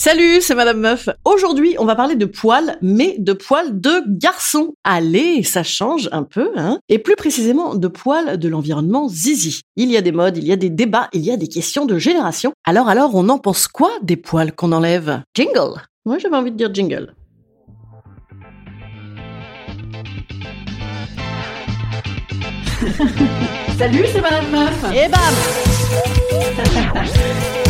Salut, c'est Madame Meuf. Aujourd'hui, on va parler de poils, mais de poils de garçons. Allez, ça change un peu, hein Et plus précisément, de poils de l'environnement zizi. Il y a des modes, il y a des débats, il y a des questions de génération. Alors, alors, on en pense quoi des poils qu'on enlève? Jingle Moi, j'avais envie de dire jingle. Salut, c'est Madame Meuf. Et bam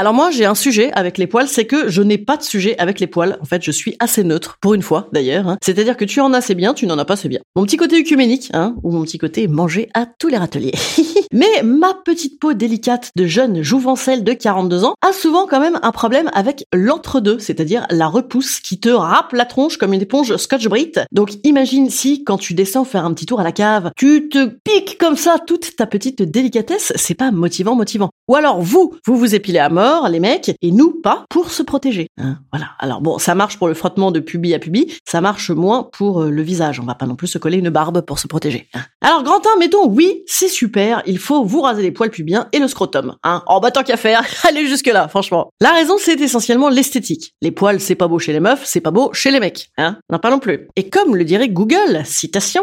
Alors moi, j'ai un sujet avec les poils, c'est que je n'ai pas de sujet avec les poils. En fait, je suis assez neutre, pour une fois d'ailleurs. hein. C'est-à-dire que tu en as, c'est bien, tu n'en as pas, c'est bien. Mon petit côté œcuménique, hein, ou mon petit côté manger à tous les râteliers. Mais ma petite peau délicate de jeune jouvencelle de 42 ans a souvent quand même un problème avec l'entre-deux, c'est-à-dire la repousse qui te râpe la tronche comme une éponge Scotch-Brite. Donc imagine si, quand tu descends faire un petit tour à la cave, tu te piques comme ça toute ta petite délicatesse, c'est pas motivant, motivant. Ou alors vous, vous vous épilez à mort, les mecs, et nous pas, pour se protéger. Hein, voilà. Alors bon, ça marche pour le frottement de pubis à pubis, ça marche moins pour euh, le visage. On va pas non plus se coller une barbe pour se protéger. hein. Alors grand 1, mettons, oui, c'est super, il faut vous raser les poils pubiens et le scrotum. Hein. Oh bah tant qu'à faire, allez jusque là, franchement. La raison, c'est essentiellement l'esthétique. Les poils, c'est pas beau chez les meufs, c'est pas beau chez les mecs. Hein. N'en parlons plus. Et comme le dirait Google, citation...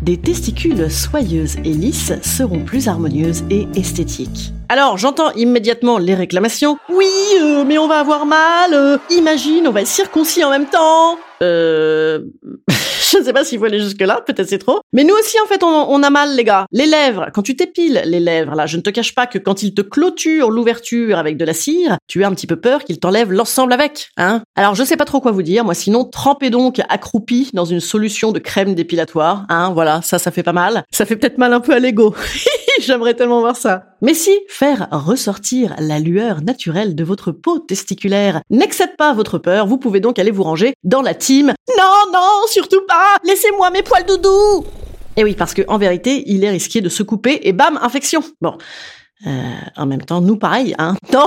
Des testicules soyeuses et lisses seront plus harmonieuses et esthétiques. Alors, j'entends immédiatement les réclamations. Oui, euh, mais on va avoir mal. euh, imagine, on va être circoncis en même temps. Euh... Je sais pas s'il faut aller jusque-là, peut-être c'est trop. Mais nous aussi, en fait, on, on a mal, les gars. Les lèvres, quand tu t'épiles les lèvres, là, je ne te cache pas que quand ils te clôturent l'ouverture avec de la cire, tu as un petit peu peur qu'ils t'enlèvent l'ensemble avec, hein. Alors, je sais pas trop quoi vous dire, moi, sinon, trempez donc accroupi dans une solution de crème dépilatoire, hein, voilà, ça, ça fait pas mal. Ça fait peut-être mal un peu à l'ego. J'aimerais tellement voir ça. Mais si faire ressortir la lueur naturelle de votre peau testiculaire n'excède pas votre peur, vous pouvez donc aller vous ranger dans la team. Non, non, surtout pas Laissez-moi mes poils doudou Et oui, parce que en vérité, il est risqué de se couper et bam, infection. Bon. Euh, en même temps, nous pareil, hein. Non,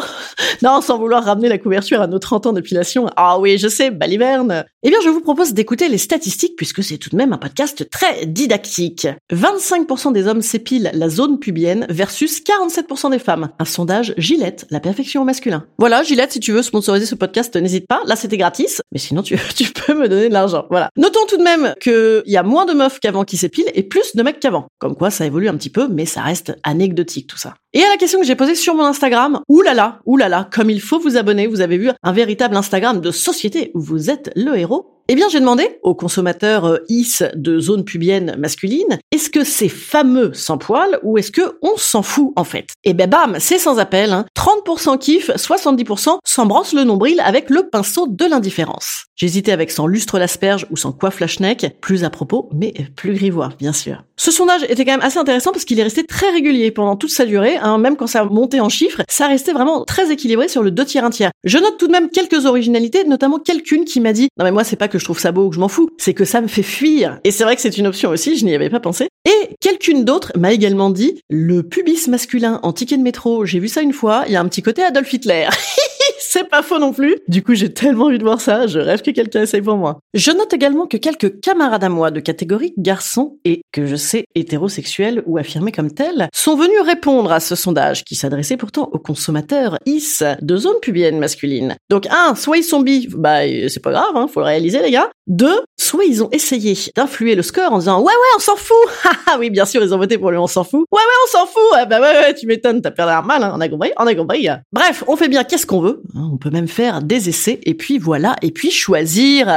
non, sans vouloir ramener la couverture à nos 30 ans d'épilation. Ah oui, je sais, baliverne. Eh bien, je vous propose d'écouter les statistiques puisque c'est tout de même un podcast très didactique. 25% des hommes s'épilent la zone pubienne versus 47% des femmes. Un sondage Gillette, la perfection au masculin. Voilà, Gillette, si tu veux sponsoriser ce podcast, n'hésite pas. Là, c'était gratis, mais sinon, tu, peux me donner de l'argent. Voilà. Notons tout de même qu'il y a moins de meufs qu'avant qui s'épilent et plus de mecs qu'avant. Comme quoi, ça évolue un petit peu, mais ça reste anecdotique tout ça. Et à la question que j'ai posée sur mon Instagram, oulala, oulala, comme il faut vous abonner, vous avez vu un véritable Instagram de société où vous êtes le héros. Eh bien, j'ai demandé aux consommateurs euh, IS de zone pubienne masculine, est-ce que c'est fameux sans poil ou est-ce que on s'en fout en fait? Et ben bam, c'est sans appel, hein. 30% kiff, 70% s'embrasse le nombril avec le pinceau de l'indifférence. J'hésitais avec sans lustre l'asperge ou sans coiffe la schneck, plus à propos, mais plus grivois, bien sûr. Ce sondage était quand même assez intéressant parce qu'il est resté très régulier pendant toute sa durée, hein, même quand ça montait en chiffres, ça restait vraiment très équilibré sur le 2 tiers 1 tiers. Je note tout de même quelques originalités, notamment quelqu'une qui m'a dit "Non mais moi c'est pas que je trouve ça beau ou que je m'en fous, c'est que ça me fait fuir." Et c'est vrai que c'est une option aussi, je n'y avais pas pensé. Et quelqu'une d'autre m'a également dit "Le pubis masculin en ticket de métro, j'ai vu ça une fois, il y a un petit côté Adolf Hitler." c'est pas faux non plus. Du coup, j'ai tellement envie de voir ça, je rêve que quelqu'un essaye pour moi. Je note également que quelques camarades à moi de catégorie garçons et que je sais hétérosexuels ou affirmés comme tels sont venus répondre à ce sondage qui s'adressait pourtant aux consommateurs IS de zone pubienne masculine. Donc un, soit ils sont bi, bah c'est pas grave, hein, faut le réaliser les gars. Deux, soit ils ont essayé d'influer le score en disant ouais ouais on s'en fout. Ah oui bien sûr ils ont voté pour le on s'en fout. Ouais ouais on s'en fout. Ah bah ouais ouais tu m'étonnes t'as perdu un mal, hein. on a compris, on a compris. Bref on fait bien qu'est-ce qu'on veut. Hein, On peut même faire des essais et puis voilà et puis choisir.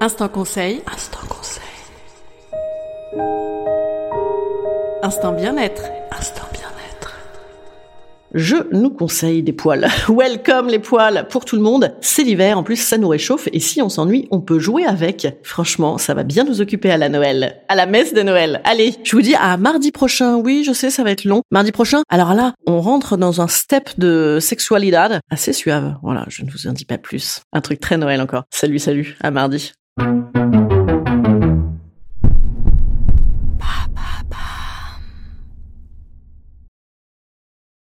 Instant conseil. Instant conseil. Instant bien-être. Instant bien-être. Je nous conseille des poils. Welcome les poils pour tout le monde. C'est l'hiver, en plus ça nous réchauffe et si on s'ennuie, on peut jouer avec. Franchement, ça va bien nous occuper à la Noël, à la messe de Noël. Allez, je vous dis à mardi prochain. Oui, je sais, ça va être long. Mardi prochain. Alors là, on rentre dans un step de sexualité assez suave. Voilà, je ne vous en dis pas plus. Un truc très Noël encore. Salut, salut, à mardi.